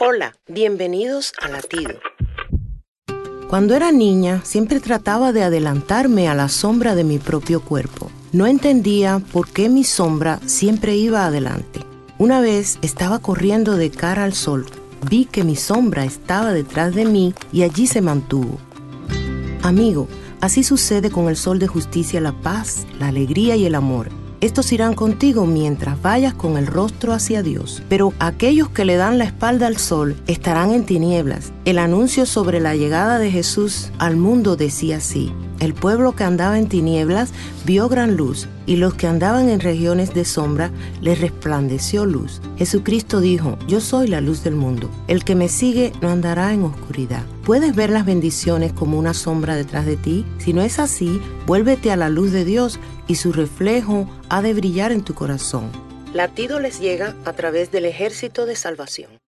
Hola, bienvenidos a Latido. Cuando era niña, siempre trataba de adelantarme a la sombra de mi propio cuerpo. No entendía por qué mi sombra siempre iba adelante. Una vez estaba corriendo de cara al sol. Vi que mi sombra estaba detrás de mí y allí se mantuvo. Amigo, así sucede con el sol de justicia, la paz, la alegría y el amor estos irán contigo mientras vayas con el rostro hacia Dios. Pero aquellos que le dan la espalda al sol estarán en tinieblas. El anuncio sobre la llegada de Jesús al mundo decía así. El pueblo que andaba en tinieblas vio gran luz, y los que andaban en regiones de sombra les resplandeció luz. Jesucristo dijo, Yo soy la luz del mundo. El que me sigue no andará en oscuridad. ¿Puedes ver las bendiciones como una sombra detrás de ti? Si no es así, vuélvete a la luz de Dios y su reflejo ha de brillar en tu corazón. Latido les llega a través del ejército de salvación.